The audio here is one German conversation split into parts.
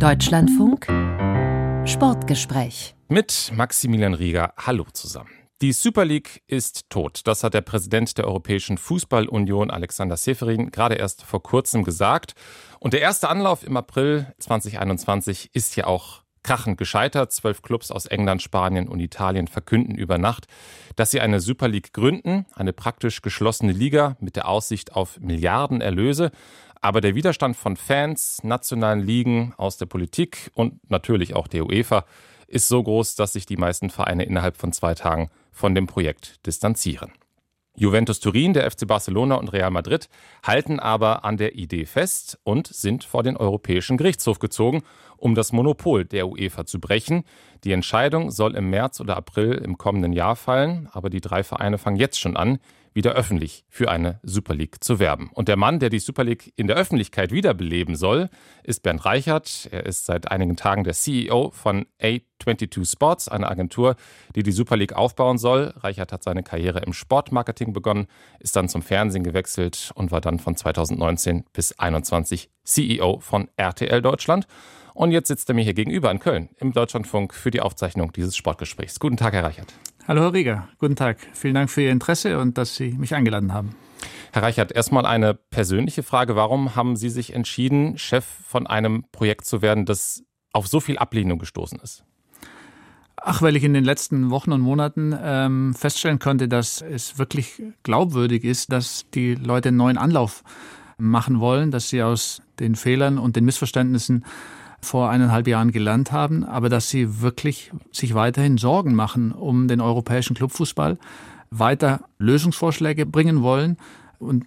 Deutschlandfunk Sportgespräch mit Maximilian Rieger. Hallo zusammen. Die Super League ist tot. Das hat der Präsident der Europäischen Fußballunion Alexander Seferin gerade erst vor kurzem gesagt. Und der erste Anlauf im April 2021 ist ja auch krachend gescheitert. Zwölf Clubs aus England, Spanien und Italien verkünden über Nacht, dass sie eine Super League gründen, eine praktisch geschlossene Liga mit der Aussicht auf Milliardenerlöse. Aber der Widerstand von Fans, nationalen Ligen, aus der Politik und natürlich auch der UEFA ist so groß, dass sich die meisten Vereine innerhalb von zwei Tagen von dem Projekt distanzieren. Juventus Turin, der FC Barcelona und Real Madrid halten aber an der Idee fest und sind vor den Europäischen Gerichtshof gezogen, um das Monopol der UEFA zu brechen. Die Entscheidung soll im März oder April im kommenden Jahr fallen, aber die drei Vereine fangen jetzt schon an, wieder öffentlich für eine Super League zu werben. Und der Mann, der die Super League in der Öffentlichkeit wiederbeleben soll, ist Bernd Reichert. Er ist seit einigen Tagen der CEO von A22 Sports, einer Agentur, die die Super League aufbauen soll. Reichert hat seine Karriere im Sportmarketing begonnen, ist dann zum Fernsehen gewechselt und war dann von 2019 bis 2021 CEO von RTL Deutschland. Und jetzt sitzt er mir hier gegenüber in Köln im Deutschlandfunk für die Aufzeichnung dieses Sportgesprächs. Guten Tag, Herr Reichert. Hallo, Herr Rieger. Guten Tag. Vielen Dank für Ihr Interesse und dass Sie mich eingeladen haben. Herr Reichert, erstmal eine persönliche Frage. Warum haben Sie sich entschieden, Chef von einem Projekt zu werden, das auf so viel Ablehnung gestoßen ist? Ach, weil ich in den letzten Wochen und Monaten ähm, feststellen konnte, dass es wirklich glaubwürdig ist, dass die Leute einen neuen Anlauf machen wollen, dass sie aus den Fehlern und den Missverständnissen vor eineinhalb Jahren gelernt haben, aber dass sie wirklich sich weiterhin Sorgen machen um den europäischen Clubfußball, weiter Lösungsvorschläge bringen wollen und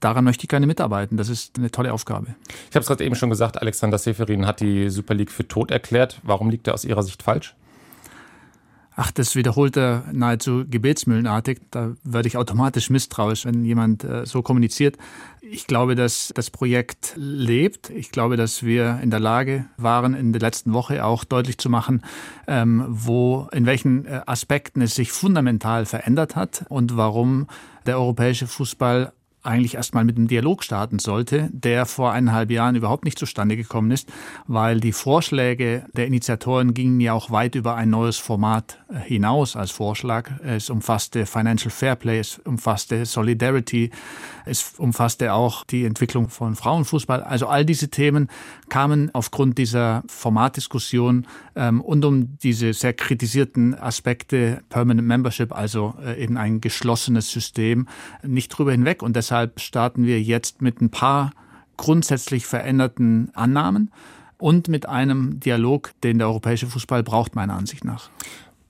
daran möchte ich gerne mitarbeiten. Das ist eine tolle Aufgabe. Ich habe es gerade eben schon gesagt, Alexander Seferin hat die Super League für tot erklärt. Warum liegt er aus Ihrer Sicht falsch? Ach, das wiederholt er nahezu gebetsmühlenartig. Da werde ich automatisch misstrauisch, wenn jemand äh, so kommuniziert. Ich glaube, dass das Projekt lebt. Ich glaube, dass wir in der Lage waren, in der letzten Woche auch deutlich zu machen, ähm, wo, in welchen äh, Aspekten es sich fundamental verändert hat und warum der europäische Fußball eigentlich erstmal mit einem Dialog starten sollte, der vor eineinhalb Jahren überhaupt nicht zustande gekommen ist, weil die Vorschläge der Initiatoren gingen ja auch weit über ein neues Format hinaus als Vorschlag. Es umfasste Financial Fairplay, es umfasste Solidarity, es umfasste auch die Entwicklung von Frauenfußball. Also all diese Themen kamen aufgrund dieser Formatdiskussion ähm, und um diese sehr kritisierten Aspekte Permanent Membership, also äh, eben ein geschlossenes System, nicht drüber hinweg. Und deshalb starten wir jetzt mit ein paar grundsätzlich veränderten Annahmen und mit einem Dialog, den der europäische Fußball braucht, meiner Ansicht nach.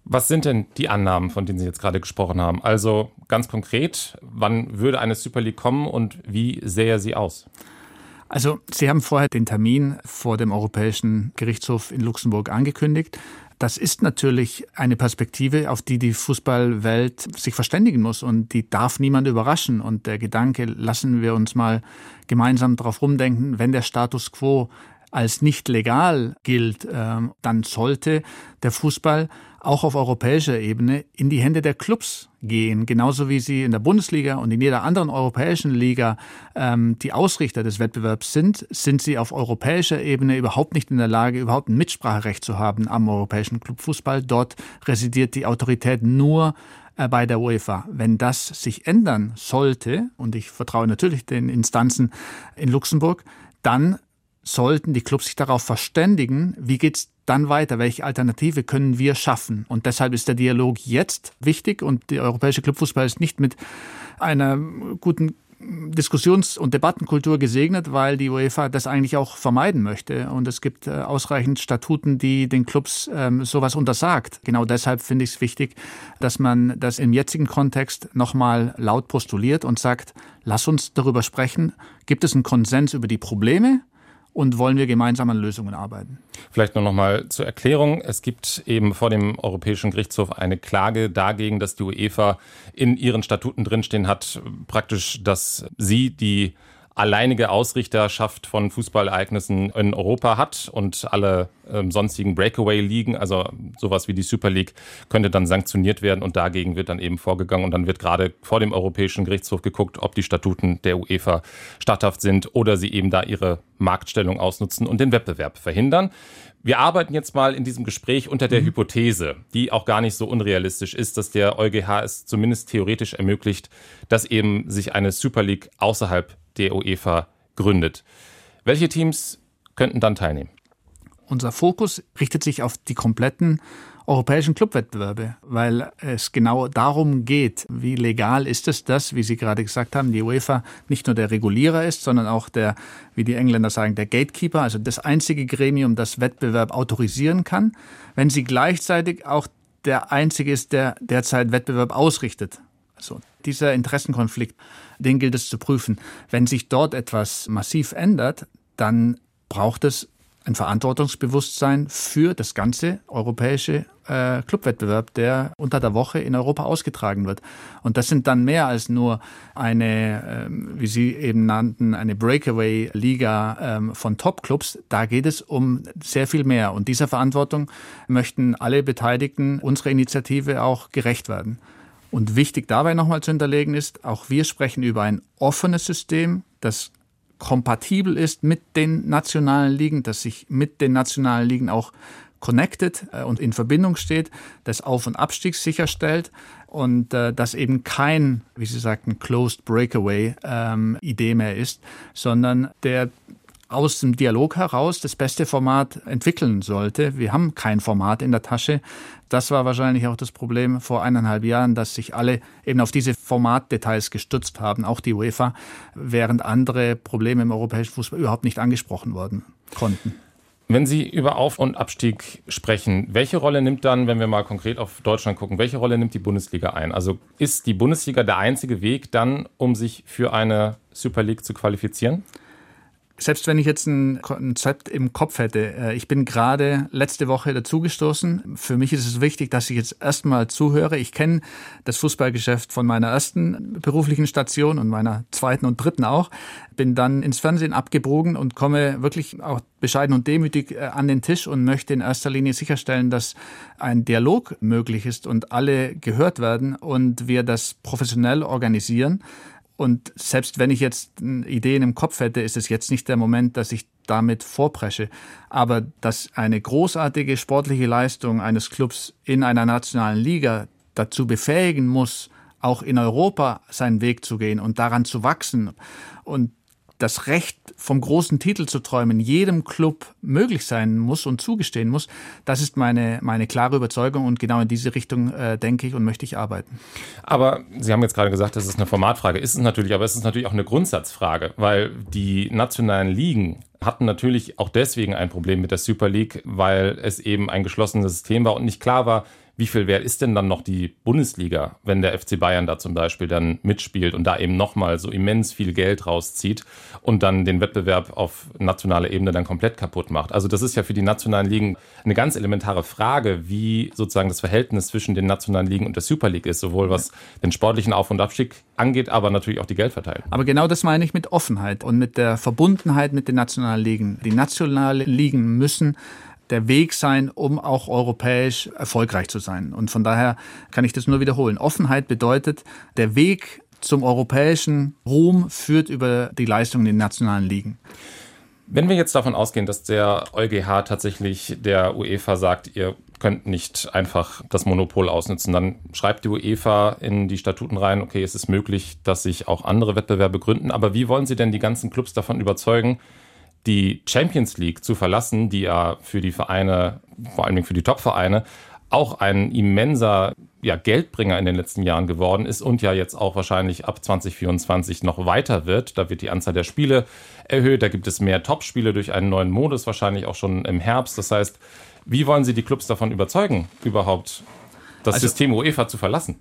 Was sind denn die Annahmen, von denen Sie jetzt gerade gesprochen haben? Also ganz konkret, wann würde eine Super League kommen und wie sähe sie aus? Also Sie haben vorher den Termin vor dem Europäischen Gerichtshof in Luxemburg angekündigt. Das ist natürlich eine Perspektive, auf die die Fußballwelt sich verständigen muss und die darf niemand überraschen. Und der Gedanke, lassen wir uns mal gemeinsam darauf rumdenken, wenn der Status quo als nicht legal gilt, ähm, dann sollte der Fußball auch auf europäischer Ebene in die Hände der Clubs gehen, genauso wie sie in der Bundesliga und in jeder anderen europäischen Liga ähm, die Ausrichter des Wettbewerbs sind, sind sie auf europäischer Ebene überhaupt nicht in der Lage, überhaupt ein Mitspracherecht zu haben am europäischen Clubfußball. Dort residiert die Autorität nur äh, bei der UEFA. Wenn das sich ändern sollte, und ich vertraue natürlich den Instanzen in Luxemburg, dann sollten die Clubs sich darauf verständigen, wie geht's dann weiter, welche Alternative können wir schaffen. Und deshalb ist der Dialog jetzt wichtig und der europäische Clubfußball ist nicht mit einer guten Diskussions- und Debattenkultur gesegnet, weil die UEFA das eigentlich auch vermeiden möchte. Und es gibt äh, ausreichend Statuten, die den Clubs ähm, sowas untersagt. Genau deshalb finde ich es wichtig, dass man das im jetzigen Kontext nochmal laut postuliert und sagt, lass uns darüber sprechen. Gibt es einen Konsens über die Probleme? Und wollen wir gemeinsam an Lösungen arbeiten. Vielleicht nur noch mal zur Erklärung. Es gibt eben vor dem Europäischen Gerichtshof eine Klage dagegen, dass die UEFA in ihren Statuten drinstehen hat, praktisch, dass sie die alleinige Ausrichterschaft von Fußballereignissen in Europa hat und alle ähm, sonstigen Breakaway-Ligen, also sowas wie die Super League, könnte dann sanktioniert werden und dagegen wird dann eben vorgegangen und dann wird gerade vor dem Europäischen Gerichtshof geguckt, ob die Statuten der UEFA statthaft sind oder sie eben da ihre Marktstellung ausnutzen und den Wettbewerb verhindern. Wir arbeiten jetzt mal in diesem Gespräch unter der mhm. Hypothese, die auch gar nicht so unrealistisch ist, dass der EuGH es zumindest theoretisch ermöglicht, dass eben sich eine Super League außerhalb der UEFA gründet. Welche Teams könnten dann teilnehmen? Unser Fokus richtet sich auf die kompletten europäischen Clubwettbewerbe, weil es genau darum geht, wie legal ist es, dass, wie Sie gerade gesagt haben, die UEFA nicht nur der Regulierer ist, sondern auch der, wie die Engländer sagen, der Gatekeeper, also das einzige Gremium, das Wettbewerb autorisieren kann, wenn sie gleichzeitig auch der einzige ist, der derzeit Wettbewerb ausrichtet. Also dieser Interessenkonflikt, den gilt es zu prüfen. Wenn sich dort etwas massiv ändert, dann braucht es ein Verantwortungsbewusstsein für das ganze europäische äh, Clubwettbewerb, der unter der Woche in Europa ausgetragen wird. Und das sind dann mehr als nur eine, ähm, wie Sie eben nannten, eine Breakaway-Liga ähm, von Top-Clubs. Da geht es um sehr viel mehr. Und dieser Verantwortung möchten alle Beteiligten unserer Initiative auch gerecht werden. Und wichtig dabei nochmal zu hinterlegen ist, auch wir sprechen über ein offenes System, das kompatibel ist mit den nationalen Ligen, dass sich mit den nationalen Ligen auch connected äh, und in Verbindung steht, das Auf- und Abstieg sicherstellt und äh, das eben kein, wie Sie sagten, Closed Breakaway ähm, mehr ist, sondern der aus dem Dialog heraus das beste Format entwickeln sollte. Wir haben kein Format in der Tasche. Das war wahrscheinlich auch das Problem vor eineinhalb Jahren, dass sich alle eben auf diese Formatdetails gestützt haben, auch die UEFA, während andere Probleme im europäischen Fußball überhaupt nicht angesprochen worden konnten. Wenn Sie über Auf- und Abstieg sprechen, welche Rolle nimmt dann, wenn wir mal konkret auf Deutschland gucken, welche Rolle nimmt die Bundesliga ein? Also ist die Bundesliga der einzige Weg dann, um sich für eine Super League zu qualifizieren? Selbst wenn ich jetzt ein Konzept im Kopf hätte, äh, ich bin gerade letzte Woche dazugestoßen. Für mich ist es wichtig, dass ich jetzt erstmal zuhöre. Ich kenne das Fußballgeschäft von meiner ersten beruflichen Station und meiner zweiten und dritten auch. Bin dann ins Fernsehen abgebogen und komme wirklich auch bescheiden und demütig äh, an den Tisch und möchte in erster Linie sicherstellen, dass ein Dialog möglich ist und alle gehört werden und wir das professionell organisieren und selbst wenn ich jetzt Ideen im Kopf hätte, ist es jetzt nicht der Moment, dass ich damit vorpresche. Aber dass eine großartige sportliche Leistung eines Clubs in einer nationalen Liga dazu befähigen muss, auch in Europa seinen Weg zu gehen und daran zu wachsen und das Recht vom großen Titel zu träumen jedem Club möglich sein muss und zugestehen muss, das ist meine, meine klare Überzeugung und genau in diese Richtung äh, denke ich und möchte ich arbeiten. Aber Sie haben jetzt gerade gesagt, das ist eine Formatfrage. Ist es natürlich, aber es ist natürlich auch eine Grundsatzfrage, weil die nationalen Ligen hatten natürlich auch deswegen ein Problem mit der Super League, weil es eben ein geschlossenes System war und nicht klar war, wie viel wert ist denn dann noch die Bundesliga, wenn der FC Bayern da zum Beispiel dann mitspielt und da eben nochmal so immens viel Geld rauszieht und dann den Wettbewerb auf nationaler Ebene dann komplett kaputt macht. Also das ist ja für die nationalen Ligen eine ganz elementare Frage, wie sozusagen das Verhältnis zwischen den nationalen Ligen und der Super League ist, sowohl was den sportlichen Auf- und Abstieg angeht, aber natürlich auch die Geldverteilung. Aber genau das meine ich mit Offenheit und mit der Verbundenheit mit den nationalen Ligen. Die nationalen Ligen müssen der Weg sein, um auch europäisch erfolgreich zu sein. Und von daher kann ich das nur wiederholen. Offenheit bedeutet, der Weg zum europäischen Ruhm führt über die Leistungen in den nationalen Ligen. Wenn wir jetzt davon ausgehen, dass der EuGH tatsächlich der UEFA sagt, ihr könnt nicht einfach das Monopol ausnutzen, dann schreibt die UEFA in die Statuten rein, okay, es ist möglich, dass sich auch andere Wettbewerbe gründen, aber wie wollen Sie denn die ganzen Clubs davon überzeugen, die Champions League zu verlassen, die ja für die Vereine, vor allem für die Top-Vereine, auch ein immenser ja, Geldbringer in den letzten Jahren geworden ist und ja jetzt auch wahrscheinlich ab 2024 noch weiter wird. Da wird die Anzahl der Spiele erhöht, da gibt es mehr Top-Spiele durch einen neuen Modus, wahrscheinlich auch schon im Herbst. Das heißt, wie wollen Sie die Clubs davon überzeugen, überhaupt das also, System UEFA zu verlassen?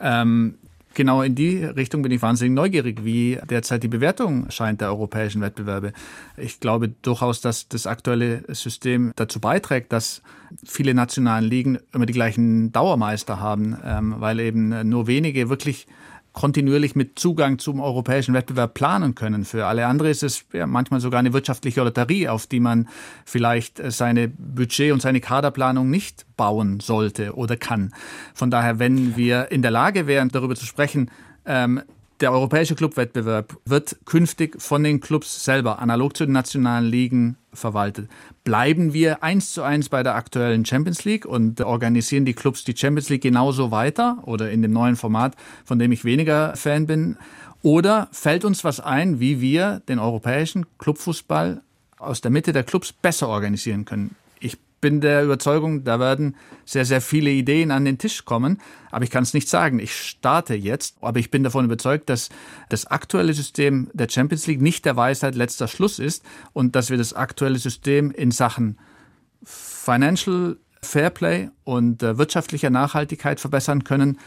Ähm, Genau in die Richtung bin ich wahnsinnig neugierig, wie derzeit die Bewertung scheint der europäischen Wettbewerbe. Ich glaube durchaus, dass das aktuelle System dazu beiträgt, dass viele nationalen Ligen immer die gleichen Dauermeister haben, ähm, weil eben nur wenige wirklich kontinuierlich mit Zugang zum europäischen Wettbewerb planen können. Für alle anderen ist es ja, manchmal sogar eine wirtschaftliche Lotterie, auf die man vielleicht äh, seine Budget- und seine Kaderplanung nicht bauen sollte oder kann. Von daher, wenn wir in der Lage wären, darüber zu sprechen, ähm, der europäische Clubwettbewerb wird künftig von den Clubs selber, analog zu den nationalen Ligen, verwaltet. Bleiben wir eins zu eins bei der aktuellen Champions League und organisieren die Clubs die Champions League genauso weiter oder in dem neuen Format, von dem ich weniger Fan bin? Oder fällt uns was ein, wie wir den europäischen Clubfußball aus der Mitte der Clubs besser organisieren können? Bin der Überzeugung, da werden sehr, sehr viele Ideen an den Tisch kommen. Aber ich kann es nicht sagen. Ich starte jetzt. Aber ich bin davon überzeugt, dass das aktuelle System der Champions League nicht der Weisheit letzter Schluss ist und dass wir das aktuelle System in Sachen Financial Fairplay und äh, wirtschaftlicher Nachhaltigkeit verbessern können.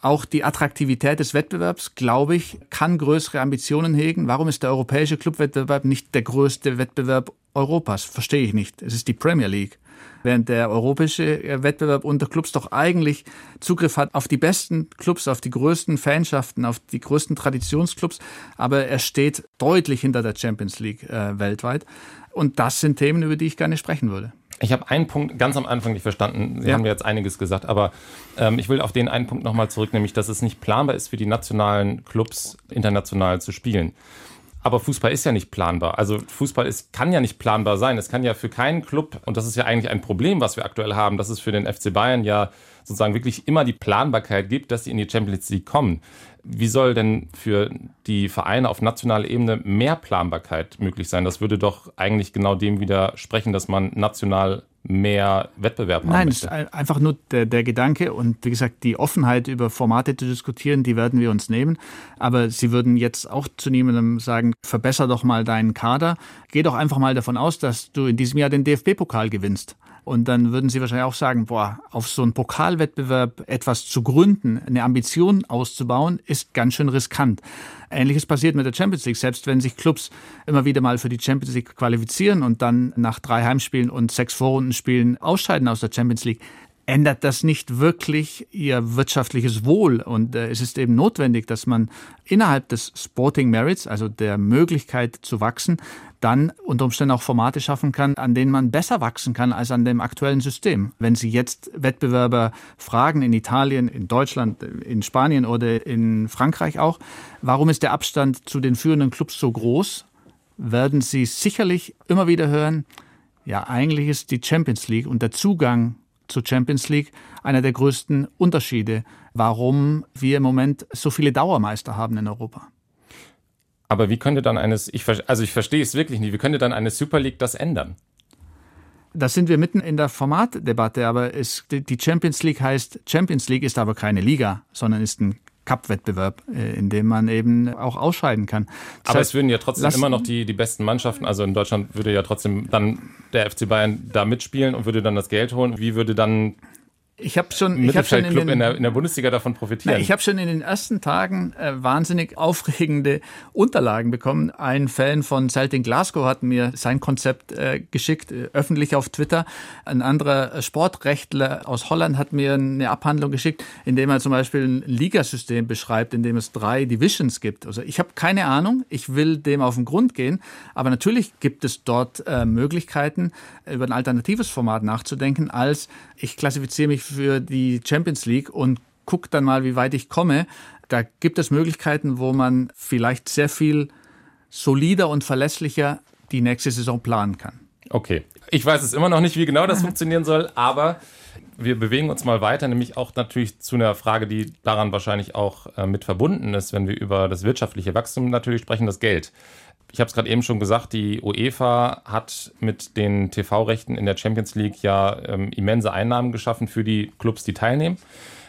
Auch die Attraktivität des Wettbewerbs, glaube ich, kann größere Ambitionen hegen. Warum ist der europäische Clubwettbewerb nicht der größte Wettbewerb Europas? Verstehe ich nicht. Es ist die Premier League während der europäische äh, Wettbewerb unter Clubs doch eigentlich Zugriff hat auf die besten Clubs, auf die größten Fanschaften, auf die größten Traditionsclubs, aber er steht deutlich hinter der Champions League äh, weltweit. Und das sind Themen, über die ich gerne sprechen würde. Ich habe einen Punkt ganz am Anfang nicht verstanden. Sie ja. haben mir jetzt einiges gesagt, aber ähm, ich will auf den einen Punkt nochmal zurück, nämlich, dass es nicht planbar ist für die nationalen Clubs international zu spielen. Aber Fußball ist ja nicht planbar. Also Fußball ist, kann ja nicht planbar sein. Es kann ja für keinen Club, und das ist ja eigentlich ein Problem, was wir aktuell haben, dass es für den FC Bayern ja sozusagen wirklich immer die Planbarkeit gibt, dass sie in die Champions League kommen. Wie soll denn für die Vereine auf nationaler Ebene mehr Planbarkeit möglich sein? Das würde doch eigentlich genau dem widersprechen, dass man national mehr Wettbewerb haben Nein, möchte. Nein, einfach nur der, der, Gedanke und wie gesagt, die Offenheit über Formate zu diskutieren, die werden wir uns nehmen. Aber Sie würden jetzt auch zu niemandem sagen, verbessere doch mal deinen Kader. Geh doch einfach mal davon aus, dass du in diesem Jahr den DFB-Pokal gewinnst. Und dann würden Sie wahrscheinlich auch sagen, boah, auf so einen Pokalwettbewerb etwas zu gründen, eine Ambition auszubauen, ist ganz schön riskant. Ähnliches passiert mit der Champions League. Selbst wenn sich Clubs immer wieder mal für die Champions League qualifizieren und dann nach drei Heimspielen und sechs Vorrundenspielen ausscheiden aus der Champions League, ändert das nicht wirklich ihr wirtschaftliches Wohl. Und äh, es ist eben notwendig, dass man innerhalb des Sporting Merits, also der Möglichkeit zu wachsen, dann unter Umständen auch Formate schaffen kann, an denen man besser wachsen kann als an dem aktuellen System. Wenn Sie jetzt Wettbewerber fragen in Italien, in Deutschland, in Spanien oder in Frankreich auch, warum ist der Abstand zu den führenden Clubs so groß, werden Sie sicherlich immer wieder hören, ja, eigentlich ist die Champions League und der Zugang zur Champions League einer der größten Unterschiede, warum wir im Moment so viele Dauermeister haben in Europa. Aber wie könnte dann eines, ich, also ich verstehe es wirklich nicht, wie könnte dann eine Super League das ändern? Da sind wir mitten in der Formatdebatte, aber es, die Champions League heißt, Champions League ist aber keine Liga, sondern ist ein Cup-Wettbewerb, äh, in dem man eben auch ausscheiden kann. Das Aber heißt, es würden ja trotzdem immer noch die, die besten Mannschaften, also in Deutschland würde ja trotzdem dann der FC Bayern da mitspielen und würde dann das Geld holen. Wie würde dann ich habe schon, ich hab schon in, den, in, der, in, der, Bundesliga davon profitieren. Na, ich habe schon in den ersten Tagen äh, wahnsinnig aufregende Unterlagen bekommen. Ein Fan von Celtic Glasgow hat mir sein Konzept äh, geschickt, äh, öffentlich auf Twitter. Ein anderer Sportrechtler aus Holland hat mir eine Abhandlung geschickt, in dem er zum Beispiel ein Ligasystem beschreibt, in dem es drei Divisions gibt. Also ich habe keine Ahnung, ich will dem auf den Grund gehen, aber natürlich gibt es dort äh, Möglichkeiten, über ein alternatives Format nachzudenken, als ich klassifiziere mich für die Champions League und gucke dann mal, wie weit ich komme. Da gibt es Möglichkeiten, wo man vielleicht sehr viel solider und verlässlicher die nächste Saison planen kann. Okay. Ich weiß es immer noch nicht, wie genau das funktionieren soll, aber wir bewegen uns mal weiter, nämlich auch natürlich zu einer Frage, die daran wahrscheinlich auch äh, mit verbunden ist, wenn wir über das wirtschaftliche Wachstum natürlich sprechen, das Geld. Ich habe es gerade eben schon gesagt, die UEFA hat mit den TV-Rechten in der Champions League ja ähm, immense Einnahmen geschaffen für die Clubs, die teilnehmen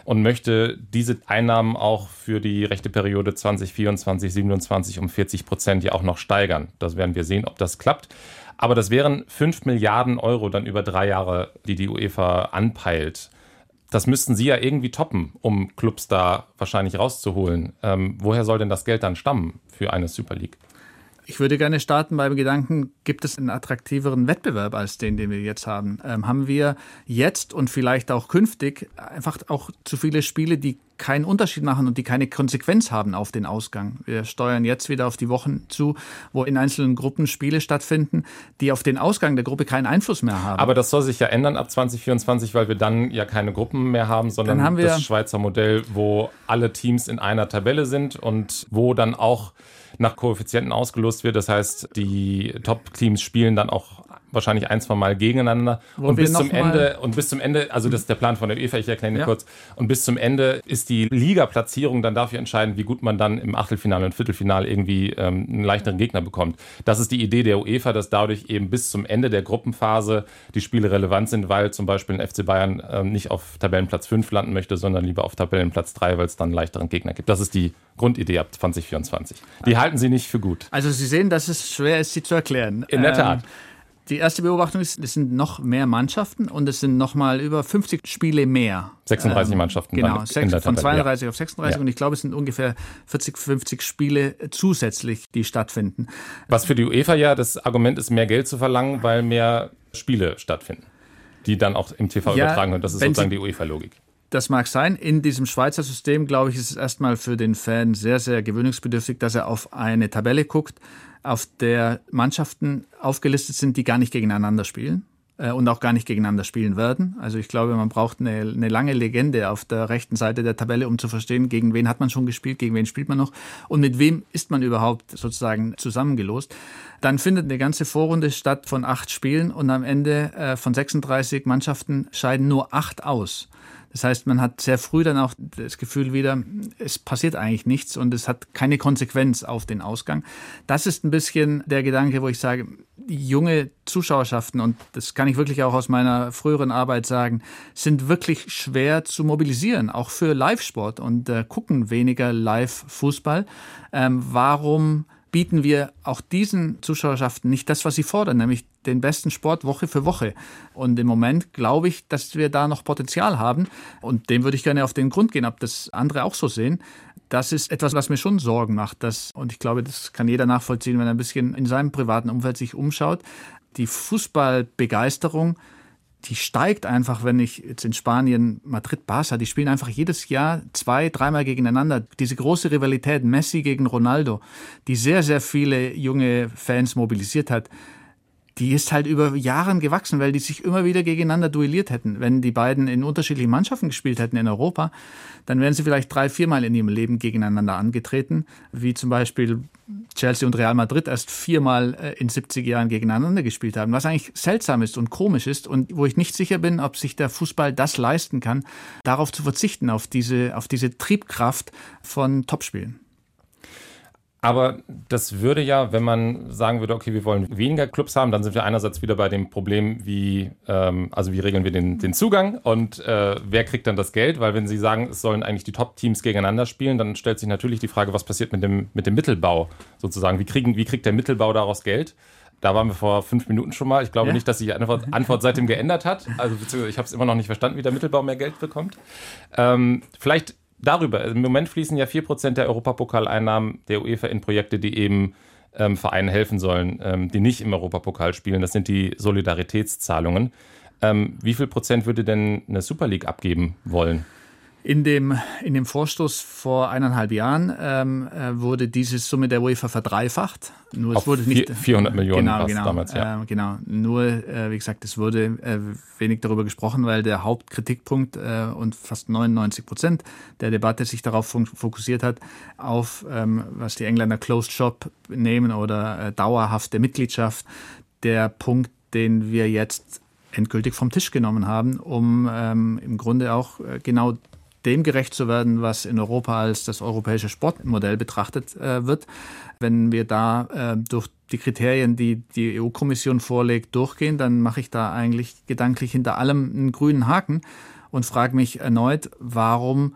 und möchte diese Einnahmen auch für die rechte Periode 2024, 2027 um 40 Prozent ja auch noch steigern. Das werden wir sehen, ob das klappt. Aber das wären 5 Milliarden Euro dann über drei Jahre, die die UEFA anpeilt. Das müssten Sie ja irgendwie toppen, um Clubs da wahrscheinlich rauszuholen. Ähm, woher soll denn das Geld dann stammen für eine Super League? Ich würde gerne starten beim Gedanken, gibt es einen attraktiveren Wettbewerb als den, den wir jetzt haben? Ähm, haben wir jetzt und vielleicht auch künftig einfach auch zu viele Spiele, die keinen Unterschied machen und die keine Konsequenz haben auf den Ausgang. Wir steuern jetzt wieder auf die Wochen zu, wo in einzelnen Gruppen Spiele stattfinden, die auf den Ausgang der Gruppe keinen Einfluss mehr haben. Aber das soll sich ja ändern ab 2024, weil wir dann ja keine Gruppen mehr haben, sondern haben das Schweizer Modell, wo alle Teams in einer Tabelle sind und wo dann auch nach Koeffizienten ausgelost wird. Das heißt, die Top-Teams spielen dann auch wahrscheinlich ein, zwei Mal gegeneinander. Wo und bis zum Ende, und bis zum Ende, also das ist der Plan von der UEFA, ich erkläre ja. kurz. Und bis zum Ende ist die Liga-Platzierung dann dafür entscheidend, wie gut man dann im Achtelfinale und Viertelfinale irgendwie ähm, einen leichteren Gegner bekommt. Das ist die Idee der UEFA, dass dadurch eben bis zum Ende der Gruppenphase die Spiele relevant sind, weil zum Beispiel ein FC Bayern ähm, nicht auf Tabellenplatz 5 landen möchte, sondern lieber auf Tabellenplatz 3, weil es dann einen leichteren Gegner gibt. Das ist die Grundidee ab 2024. Die halten Sie nicht für gut. Also Sie sehen, dass es schwer ist, sie zu erklären. In der Tat. Ähm, die erste Beobachtung ist, es sind noch mehr Mannschaften und es sind noch mal über 50 Spiele mehr. 36 ähm, Mannschaften. Genau, von 32 ja. auf 36 ja. und ich glaube, es sind ungefähr 40, 50 Spiele zusätzlich, die stattfinden. Was für die UEFA ja das Argument ist, mehr Geld zu verlangen, weil mehr Spiele stattfinden, die dann auch im TV ja, übertragen werden. Das ist sozusagen die UEFA-Logik. Das mag sein. In diesem Schweizer System, glaube ich, ist es erstmal für den Fan sehr, sehr gewöhnungsbedürftig, dass er auf eine Tabelle guckt, auf der Mannschaften aufgelistet sind, die gar nicht gegeneinander spielen äh, und auch gar nicht gegeneinander spielen werden. Also ich glaube, man braucht eine, eine, lange Legende auf der rechten Seite der Tabelle, um zu verstehen, gegen wen hat man schon gespielt, gegen wen spielt man noch und mit wem ist man überhaupt sozusagen zusammengelost. Dann findet eine ganze Vorrunde statt von acht Spielen und am Ende äh, von 36 Mannschaften scheiden nur acht aus. Das heißt, man hat sehr früh dann auch das Gefühl wieder, es passiert eigentlich nichts und es hat keine Konsequenz auf den Ausgang. Das ist ein bisschen der Gedanke, wo ich sage, junge Zuschauerschaften, und das kann ich wirklich auch aus meiner früheren Arbeit sagen, sind wirklich schwer zu mobilisieren, auch für Live-Sport und äh, gucken weniger Live-Fußball. Ähm, warum bieten wir auch diesen Zuschauerschaften nicht das, was sie fordern, nämlich den besten Sport Woche für Woche. Und im Moment glaube ich, dass wir da noch Potenzial haben. Und dem würde ich gerne auf den Grund gehen, ob das andere auch so sehen. Das ist etwas, was mir schon Sorgen macht. Dass, und ich glaube, das kann jeder nachvollziehen, wenn er ein bisschen in seinem privaten Umfeld sich umschaut. Die Fußballbegeisterung die steigt einfach, wenn ich jetzt in Spanien Madrid Barca, die spielen einfach jedes Jahr zwei, dreimal gegeneinander. Diese große Rivalität Messi gegen Ronaldo, die sehr, sehr viele junge Fans mobilisiert hat, die ist halt über Jahre gewachsen, weil die sich immer wieder gegeneinander duelliert hätten. Wenn die beiden in unterschiedlichen Mannschaften gespielt hätten in Europa, dann wären sie vielleicht drei, viermal in ihrem Leben gegeneinander angetreten, wie zum Beispiel Chelsea und Real Madrid erst viermal äh, in 70 Jahren gegeneinander gespielt haben, was eigentlich seltsam ist und komisch ist und wo ich nicht sicher bin, ob sich der Fußball das leisten kann, darauf zu verzichten, auf diese, auf diese Triebkraft von Topspielen. Aber das würde ja, wenn man sagen würde, okay, wir wollen weniger Clubs haben, dann sind wir einerseits wieder bei dem Problem, wie, ähm, also wie regeln wir den, den Zugang und äh, wer kriegt dann das Geld? Weil wenn Sie sagen, es sollen eigentlich die Top-Teams gegeneinander spielen, dann stellt sich natürlich die Frage, was passiert mit dem, mit dem Mittelbau sozusagen? Wie, kriegen, wie kriegt der Mittelbau daraus Geld? Da waren wir vor fünf Minuten schon mal. Ich glaube ja. nicht, dass sich die Antwort, Antwort seitdem geändert hat. Also beziehungsweise ich habe es immer noch nicht verstanden, wie der Mittelbau mehr Geld bekommt. Ähm, vielleicht darüber. Im Moment fließen ja 4% der Europapokaleinnahmen der UEFA in Projekte, die eben ähm, Vereinen helfen sollen, ähm, die nicht im Europapokal spielen. Das sind die Solidaritätszahlungen. Ähm, wie viel Prozent würde denn eine Super League abgeben wollen? In dem, in dem Vorstoß vor eineinhalb Jahren ähm, äh, wurde diese Summe der UEFA verdreifacht. Nur es wurde nicht 400 Millionen genau, genau, damals, ja. Äh, genau. Nur, äh, wie gesagt, es wurde äh, wenig darüber gesprochen, weil der Hauptkritikpunkt äh, und fast 99 Prozent der Debatte sich darauf fokussiert hat, auf ähm, was die Engländer Closed Shop nehmen oder äh, dauerhafte Mitgliedschaft. Der Punkt, den wir jetzt endgültig vom Tisch genommen haben, um ähm, im Grunde auch äh, genau dem gerecht zu werden, was in Europa als das europäische Sportmodell betrachtet äh, wird. Wenn wir da äh, durch die Kriterien, die die EU-Kommission vorlegt, durchgehen, dann mache ich da eigentlich gedanklich hinter allem einen grünen Haken und frage mich erneut, warum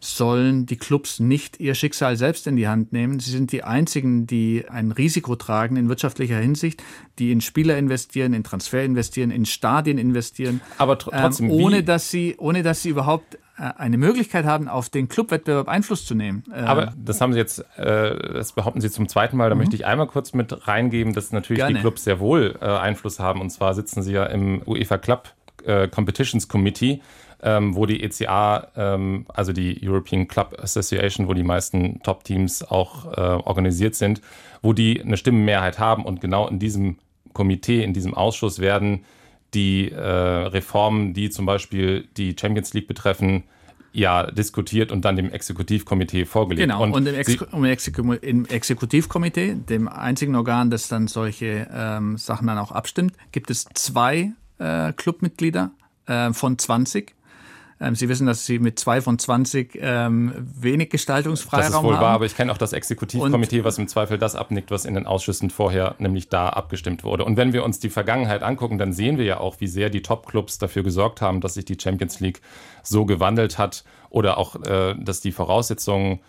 sollen die Clubs nicht ihr Schicksal selbst in die Hand nehmen. Sie sind die einzigen, die ein Risiko tragen in wirtschaftlicher Hinsicht, die in Spieler investieren, in Transfer investieren, in Stadien investieren, aber tr trotzdem, ähm, ohne dass sie, ohne dass sie überhaupt äh, eine Möglichkeit haben, auf den Clubwettbewerb Einfluss zu nehmen. Ähm, Aber das haben Sie jetzt, äh, das behaupten Sie zum zweiten Mal. Da mhm. möchte ich einmal kurz mit reingeben, dass natürlich Gerne. die Clubs sehr wohl äh, Einfluss haben. Und zwar sitzen Sie ja im UEFA Club äh, Competitions Committee. Ähm, wo die ECA, ähm, also die European Club Association, wo die meisten Top-Teams auch äh, organisiert sind, wo die eine Stimmenmehrheit haben. Und genau in diesem Komitee, in diesem Ausschuss werden die äh, Reformen, die zum Beispiel die Champions League betreffen, ja diskutiert und dann dem Exekutivkomitee vorgelegt. Genau, und, und im, Ex im, Exeku im, Exekutivkomitee, dem einzigen Organ, das dann solche ähm, Sachen dann auch abstimmt, gibt es zwei äh, Clubmitglieder äh, von 20 ähm, Sie wissen, dass Sie mit zwei von 20 ähm, wenig Gestaltungsfreiraum haben. Das ist wohl haben. wahr, aber ich kenne auch das Exekutivkomitee, was im Zweifel das abnickt, was in den Ausschüssen vorher nämlich da abgestimmt wurde. Und wenn wir uns die Vergangenheit angucken, dann sehen wir ja auch, wie sehr die Top-Clubs dafür gesorgt haben, dass sich die Champions League so gewandelt hat oder auch, äh, dass die Voraussetzungen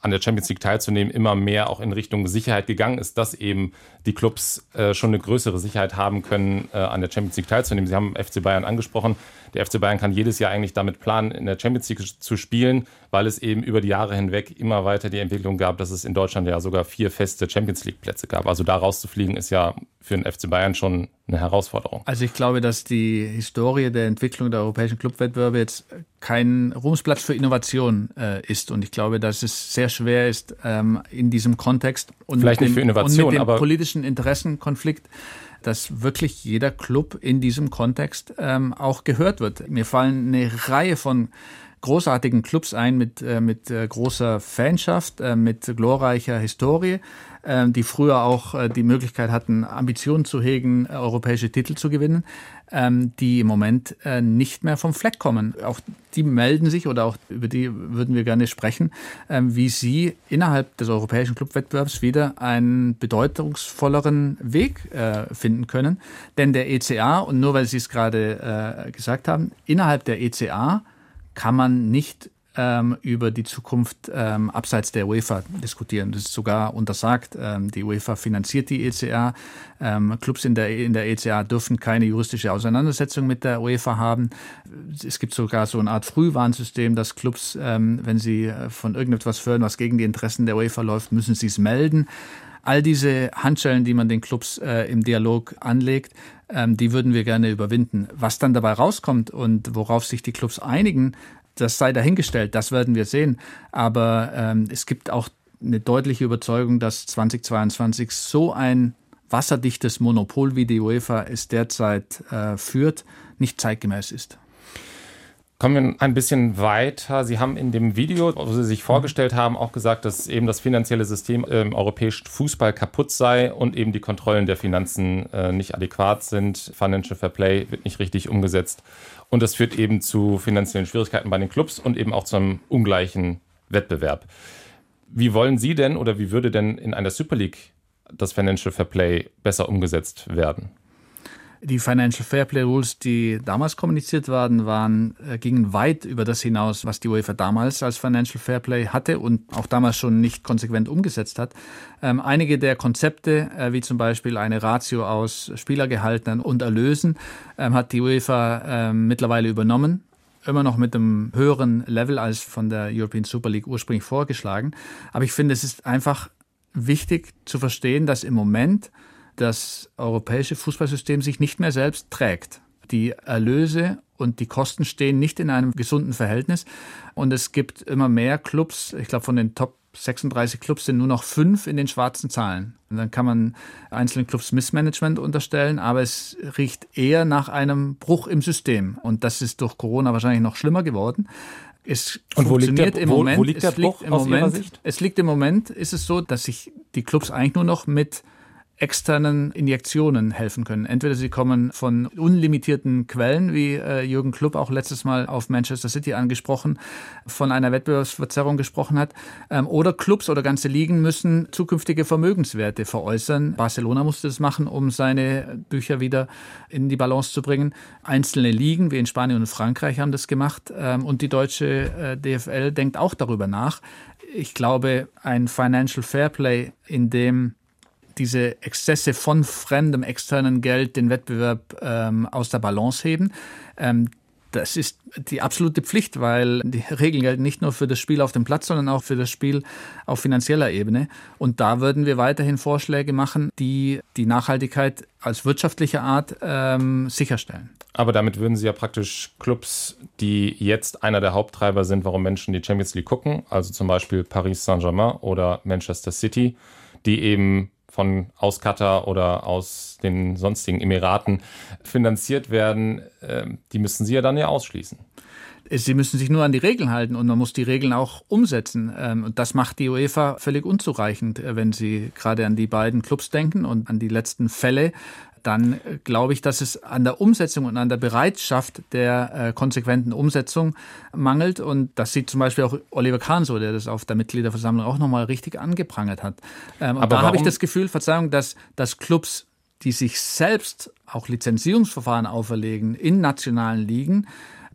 an der Champions League teilzunehmen, immer mehr auch in Richtung Sicherheit gegangen ist, dass eben die Clubs äh, schon eine größere Sicherheit haben können, äh, an der Champions League teilzunehmen. Sie haben FC Bayern angesprochen. Der FC Bayern kann jedes Jahr eigentlich damit planen, in der Champions League zu spielen, weil es eben über die Jahre hinweg immer weiter die Entwicklung gab, dass es in Deutschland ja sogar vier feste Champions League Plätze gab. Also da rauszufliegen ist ja für den FC Bayern schon eine Herausforderung. Also ich glaube, dass die Historie der Entwicklung der europäischen Clubwettbewerbe jetzt kein Ruhmsplatz für Innovation äh, ist. Und ich glaube, dass es sehr schwer ist, ähm, in diesem Kontext und Vielleicht nicht für Innovation, und mit dem aber politischen Interessenkonflikt dass wirklich jeder Club in diesem Kontext ähm, auch gehört wird. Mir fallen eine Reihe von großartigen Clubs ein mit, äh, mit äh, großer Fanschaft, äh, mit glorreicher Historie, äh, die früher auch äh, die Möglichkeit hatten, Ambitionen zu hegen, äh, europäische Titel zu gewinnen, ähm, die im Moment nicht mehr vom Fleck kommen. Auch die melden sich oder auch über die würden wir gerne sprechen, äh, wie sie innerhalb des europäischen Clubwettbewerbs wieder einen bedeutungsvolleren Weg finden können. Denn der ECA, und nur weil Sie es gerade gesagt haben, innerhalb der ECA kann man nicht ähm, über die Zukunft ähm, abseits der UEFA diskutieren. Das ist sogar untersagt. Ähm, die UEFA finanziert die ECA. Ähm, Clubs in der, in der ECA dürfen keine juristische Auseinandersetzung mit der UEFA haben. Es gibt sogar so eine Art Frühwarnsystem, dass Clubs, ähm, wenn sie äh, von irgendetwas hören, was gegen die Interessen der UEFA läuft, müssen sie es melden. All diese Handschellen, die man den Clubs äh, im Dialog anlegt, ähm, die würden wir gerne überwinden. Was dann dabei rauskommt und worauf sich die Clubs einigen, das sei dahingestellt, das werden wir sehen. Aber ähm, es gibt auch eine deutliche Überzeugung, dass 2022 so ein wasserdichtes Monopol, wie die UEFA es derzeit äh, führt, nicht zeitgemäß ist. Kommen wir ein bisschen weiter. Sie haben in dem Video, wo Sie sich vorgestellt haben, auch gesagt, dass eben das finanzielle System im europäischen Fußball kaputt sei und eben die Kontrollen der Finanzen äh, nicht adäquat sind. Financial Fair Play wird nicht richtig umgesetzt. Und das führt eben zu finanziellen Schwierigkeiten bei den Clubs und eben auch zu einem ungleichen Wettbewerb. Wie wollen Sie denn oder wie würde denn in einer Super League das Financial Fair Play besser umgesetzt werden? Die Financial Fairplay Rules, die damals kommuniziert waren, waren, äh, gingen weit über das hinaus, was die UEFA damals als Financial Fairplay hatte und auch damals schon nicht konsequent umgesetzt hat. Ähm, einige der Konzepte, äh, wie zum Beispiel eine Ratio aus Spielergehalten und Erlösen, ähm, hat die UEFA äh, mittlerweile übernommen immer noch mit einem höheren Level als von der European Super League ursprünglich vorgeschlagen. Aber ich finde, es ist einfach wichtig zu verstehen, dass im Moment das europäische Fußballsystem sich nicht mehr selbst trägt. Die Erlöse und die Kosten stehen nicht in einem gesunden Verhältnis. Und es gibt immer mehr Clubs, ich glaube von den Top 36 Clubs sind nur noch fünf in den schwarzen Zahlen. Und dann kann man einzelnen Clubs Missmanagement unterstellen, aber es riecht eher nach einem Bruch im System. Und das ist durch Corona wahrscheinlich noch schlimmer geworden. Es und wo liegt der, im wo, Moment, wo liegt der Bruch liegt aus Moment, Sicht? Es liegt im Moment, ist es so, dass sich die Clubs eigentlich nur noch mit externen Injektionen helfen können. Entweder sie kommen von unlimitierten Quellen, wie äh, Jürgen Klubb auch letztes Mal auf Manchester City angesprochen, von einer Wettbewerbsverzerrung gesprochen hat, ähm, oder Clubs oder ganze Ligen müssen zukünftige Vermögenswerte veräußern. Barcelona musste das machen, um seine Bücher wieder in die Balance zu bringen. Einzelne Ligen, wie in Spanien und Frankreich, haben das gemacht ähm, und die deutsche äh, DFL denkt auch darüber nach. Ich glaube, ein Financial Fairplay, in dem diese Exzesse von fremdem externen Geld den Wettbewerb ähm, aus der Balance heben. Ähm, Das ist die absolute Pflicht, weil die Regeln gelten nicht nur für das Spiel auf dem Platz, sondern auch für das Spiel auf finanzieller Ebene. Und da würden wir weiterhin Vorschläge machen, die die Nachhaltigkeit als wirtschaftliche Art ähm, sicherstellen. Aber damit würden Sie ja praktisch Clubs, die jetzt einer der Haupttreiber sind, warum Menschen die Champions League gucken, also zum Beispiel Paris Saint-Germain oder Manchester City, die eben von aus Katar oder aus den sonstigen Emiraten finanziert werden, ähm, die müssen Sie ja dann ja ausschließen. Sie müssen sich nur an die Regeln halten und man muss die Regeln auch umsetzen. Ähm, und das macht die UEFA völlig unzureichend, äh, wenn Sie gerade an die beiden Clubs denken und an die letzten Fälle dann äh, glaube ich, dass es an der Umsetzung und an der Bereitschaft der äh, konsequenten Umsetzung mangelt. Und das sieht zum Beispiel auch Oliver Kahn so, der das auf der Mitgliederversammlung auch nochmal richtig angeprangert hat. Ähm, und da habe ich das Gefühl, Verzeihung, dass, dass Clubs, die sich selbst auch Lizenzierungsverfahren auferlegen in nationalen Ligen,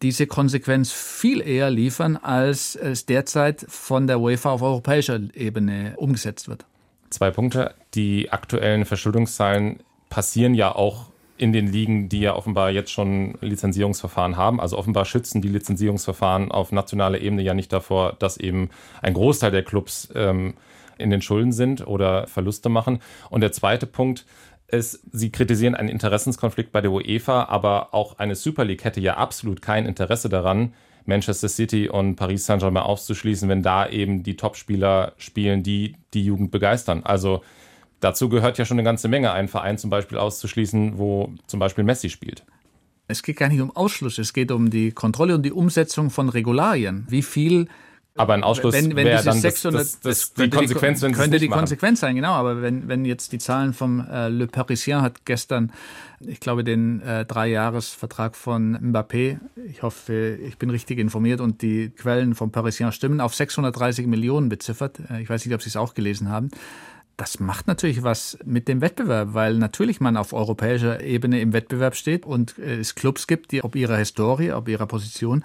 diese Konsequenz viel eher liefern, als es derzeit von der UEFA auf europäischer Ebene umgesetzt wird. Zwei Punkte. Die aktuellen Verschuldungszahlen passieren ja auch in den Ligen, die ja offenbar jetzt schon Lizenzierungsverfahren haben. Also offenbar schützen die Lizenzierungsverfahren auf nationaler Ebene ja nicht davor, dass eben ein Großteil der Clubs ähm, in den Schulden sind oder Verluste machen. Und der zweite Punkt ist, Sie kritisieren einen Interessenskonflikt bei der UEFA, aber auch eine Super League hätte ja absolut kein Interesse daran, Manchester City und Paris Saint-Germain auszuschließen, wenn da eben die Topspieler spielen, die die Jugend begeistern. Also Dazu gehört ja schon eine ganze Menge, einen Verein zum Beispiel auszuschließen, wo zum Beispiel Messi spielt. Es geht gar nicht um Ausschluss, es geht um die Kontrolle und die Umsetzung von Regularien. Wie viel aber ein Ausschluss wenn, wenn wäre dann 600, das, das, das die Konsequenz, wenn könnte die machen. Konsequenz sein, genau. Aber wenn, wenn jetzt die Zahlen vom äh, Le Parisien hat gestern, ich glaube, den äh, Dreijahresvertrag von Mbappé, ich hoffe, ich bin richtig informiert und die Quellen vom Parisien stimmen, auf 630 Millionen beziffert. Äh, ich weiß nicht, ob Sie es auch gelesen haben das macht natürlich was mit dem Wettbewerb, weil natürlich man auf europäischer Ebene im Wettbewerb steht und es Clubs gibt, die ob ihrer Historie, ob ihrer Position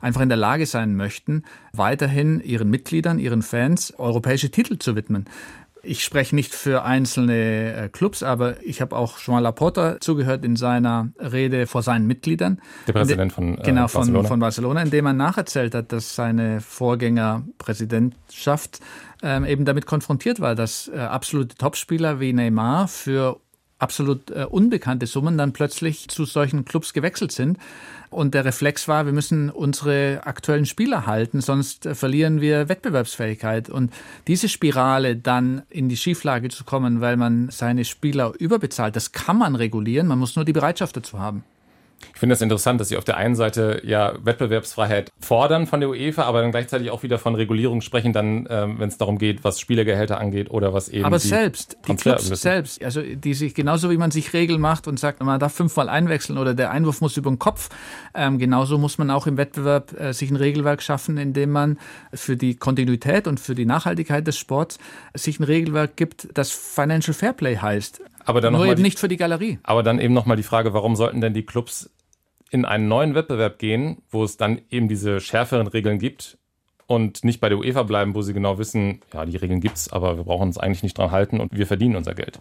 einfach in der Lage sein möchten, weiterhin ihren Mitgliedern, ihren Fans europäische Titel zu widmen. Ich spreche nicht für einzelne äh, Clubs, aber ich habe auch Joan Laporta zugehört in seiner Rede vor seinen Mitgliedern. Der Präsident von äh, genau, von, Barcelona. von Barcelona, in dem er nacherzählt hat, dass seine Vorgängerpräsidentschaft ähm, eben damit konfrontiert war, dass äh, absolute Topspieler wie Neymar für absolut äh, unbekannte Summen dann plötzlich zu solchen Clubs gewechselt sind. Und der Reflex war, wir müssen unsere aktuellen Spieler halten, sonst äh, verlieren wir Wettbewerbsfähigkeit. Und diese Spirale dann in die Schieflage zu kommen, weil man seine Spieler überbezahlt, das kann man regulieren, man muss nur die Bereitschaft dazu haben. Ich finde es das interessant, dass Sie auf der einen Seite ja Wettbewerbsfreiheit fordern von der UEFA, aber dann gleichzeitig auch wieder von Regulierung sprechen, dann, ähm, wenn es darum geht, was Spielergehälter angeht oder was eben. Aber die selbst, die Clubs selbst, also die sich genauso wie man sich Regeln macht und sagt, man darf fünfmal einwechseln oder der Einwurf muss über den Kopf, ähm, genauso muss man auch im Wettbewerb äh, sich ein Regelwerk schaffen, indem man für die Kontinuität und für die Nachhaltigkeit des Sports sich ein Regelwerk gibt, das Financial Fairplay heißt. Aber dann Nur eben die, nicht für die Galerie. Aber dann eben nochmal die Frage, warum sollten denn die Clubs in einen neuen Wettbewerb gehen, wo es dann eben diese schärferen Regeln gibt und nicht bei der UEFA bleiben, wo sie genau wissen, ja, die Regeln gibt es, aber wir brauchen uns eigentlich nicht dran halten und wir verdienen unser Geld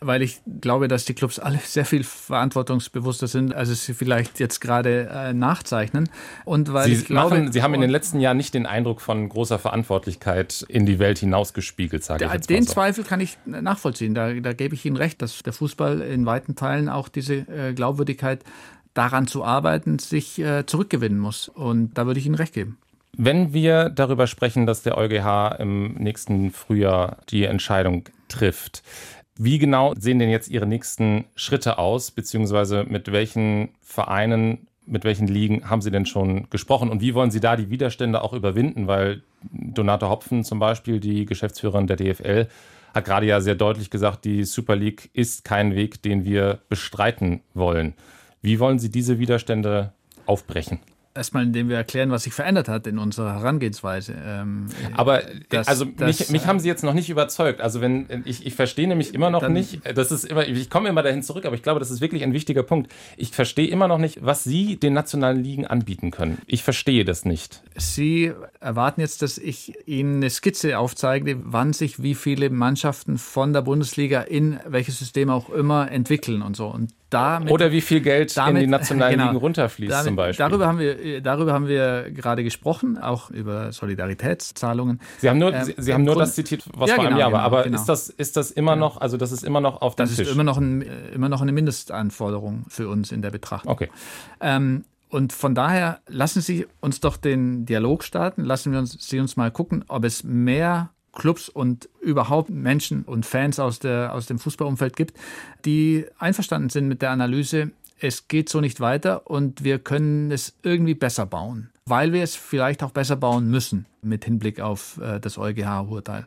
weil ich glaube, dass die Clubs alle sehr viel verantwortungsbewusster sind, als sie vielleicht jetzt gerade äh, nachzeichnen. Und weil sie, glaube, machen, sie haben in den letzten Jahren nicht den Eindruck von großer Verantwortlichkeit in die Welt hinausgespiegelt, sage ich jetzt Den so. Zweifel kann ich nachvollziehen. Da, da gebe ich Ihnen recht, dass der Fußball in weiten Teilen auch diese äh, Glaubwürdigkeit daran zu arbeiten, sich äh, zurückgewinnen muss. Und da würde ich Ihnen recht geben. Wenn wir darüber sprechen, dass der EuGH im nächsten Frühjahr die Entscheidung trifft, wie genau sehen denn jetzt Ihre nächsten Schritte aus, beziehungsweise mit welchen Vereinen, mit welchen Ligen haben Sie denn schon gesprochen und wie wollen Sie da die Widerstände auch überwinden? Weil Donate Hopfen zum Beispiel, die Geschäftsführerin der DFL, hat gerade ja sehr deutlich gesagt, die Super League ist kein Weg, den wir bestreiten wollen. Wie wollen Sie diese Widerstände aufbrechen? Erstmal, indem wir erklären, was sich verändert hat in unserer Herangehensweise. Ähm, Aber das, also das, mich, mich, haben Sie jetzt noch nicht überzeugt. Also wenn ich, ich verstehe nämlich immer noch dann, nicht, das ist immer, ich komme immer dahin zurück, aber ich glaube, das ist wirklich ein wichtiger Punkt. Ich verstehe immer noch nicht, was Sie den nationalen Ligen anbieten können. Ich verstehe das nicht. Sie erwarten jetzt, dass ich Ihnen eine Skizze aufzeige, wann sich wie viele Mannschaften von der Bundesliga in welches System auch immer entwickeln und so. Und damit, Oder wie viel Geld damit, in die nationalen genau, Ligen runterfließt damit, zum Beispiel. Darüber haben, wir, darüber haben wir gerade gesprochen, auch über Solidaritätszahlungen. Sie haben nur, ähm, Sie, Sie haben nur das zitiert, was ja, vor einem genau, Jahr war. Genau, aber genau. ist, das, ist das immer genau. noch, also das ist immer noch auf dem das Tisch? Das ist immer noch, ein, immer noch eine Mindestanforderung für uns in der Betrachtung. Okay. Ähm, und von daher lassen Sie uns doch den Dialog starten, lassen wir uns, Sie uns mal gucken, ob es mehr Clubs und überhaupt Menschen und Fans aus, der, aus dem Fußballumfeld gibt, die einverstanden sind mit der Analyse, es geht so nicht weiter und wir können es irgendwie besser bauen, weil wir es vielleicht auch besser bauen müssen mit Hinblick auf äh, das EuGH-Urteil.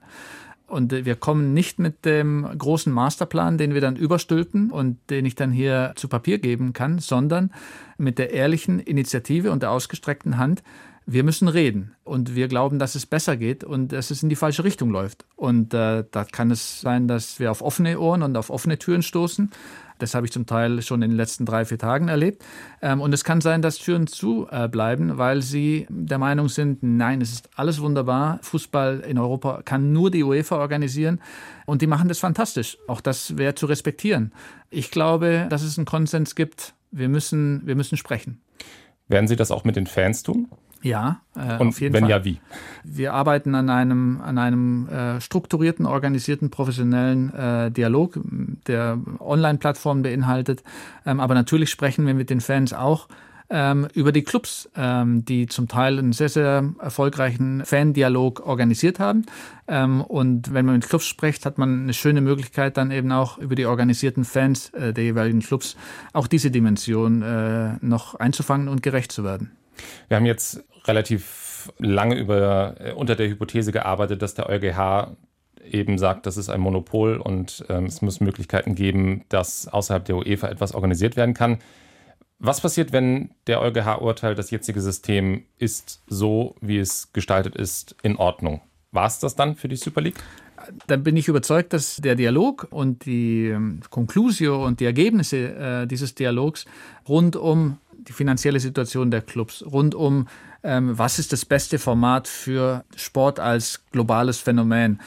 Und wir kommen nicht mit dem großen Masterplan, den wir dann überstülpen und den ich dann hier zu Papier geben kann, sondern mit der ehrlichen Initiative und der ausgestreckten Hand, wir müssen reden und wir glauben, dass es besser geht und dass es in die falsche Richtung läuft. Und äh, da kann es sein, dass wir auf offene Ohren und auf offene Türen stoßen. Das habe ich zum Teil schon in den letzten drei, vier Tagen erlebt. Ähm, und es kann sein, dass Türen zu äh, bleiben, weil sie der Meinung sind, nein, es ist alles wunderbar. Fußball in Europa kann nur die UEFA organisieren. Und die machen das fantastisch. Auch das wäre zu respektieren. Ich glaube, dass es einen Konsens gibt. Wir müssen, wir müssen sprechen. Werden Sie das auch mit den Fans tun? Ja, äh, Und auf jeden wenn Fall. ja, wie? Wir arbeiten an einem, an einem äh, strukturierten, organisierten, professionellen äh, Dialog, der Online-Plattformen beinhaltet. Ähm, aber natürlich sprechen wir mit den Fans auch ähm, über die Clubs, ähm, die zum Teil einen sehr, sehr erfolgreichen Fan-Dialog organisiert haben. Ähm, und wenn man mit Clubs spricht, hat man eine schöne Möglichkeit, dann eben auch über die organisierten Fans äh, der jeweiligen Clubs auch diese Dimension äh, noch einzufangen und gerecht zu werden. Wir haben jetzt relativ lange über, äh, unter der Hypothese gearbeitet, dass der EuGH eben sagt, das ist ein Monopol und ähm, es muss Möglichkeiten geben, dass außerhalb der UEFA etwas organisiert werden kann. Was passiert, wenn der EuGH urteilt, das jetzige System ist so, wie es gestaltet ist, in Ordnung? War es das dann für die Super League? Dann bin ich überzeugt, dass der Dialog und die Conclusio ähm, und die Ergebnisse äh, dieses Dialogs rund um die finanzielle Situation der Clubs, rund um ähm, was ist das beste Format für Sport als globales Phänomen.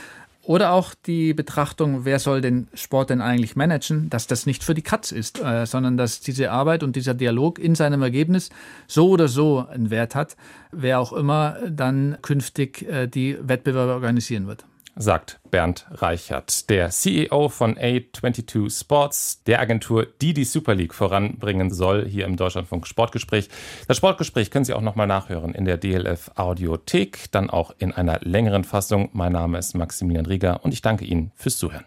Oder auch die Betrachtung, wer soll den Sport denn eigentlich managen, dass das nicht für die Katz ist, äh, sondern dass diese Arbeit und dieser Dialog in seinem Ergebnis so oder so einen Wert hat, wer auch immer dann künftig äh, die Wettbewerbe organisieren wird sagt Bernd Reichert, der CEO von A22 Sports, der Agentur, die die Super League voranbringen soll, hier im Deutschlandfunk Sportgespräch. Das Sportgespräch können Sie auch nochmal nachhören in der DLF Audiothek, dann auch in einer längeren Fassung. Mein Name ist Maximilian Rieger und ich danke Ihnen fürs Zuhören.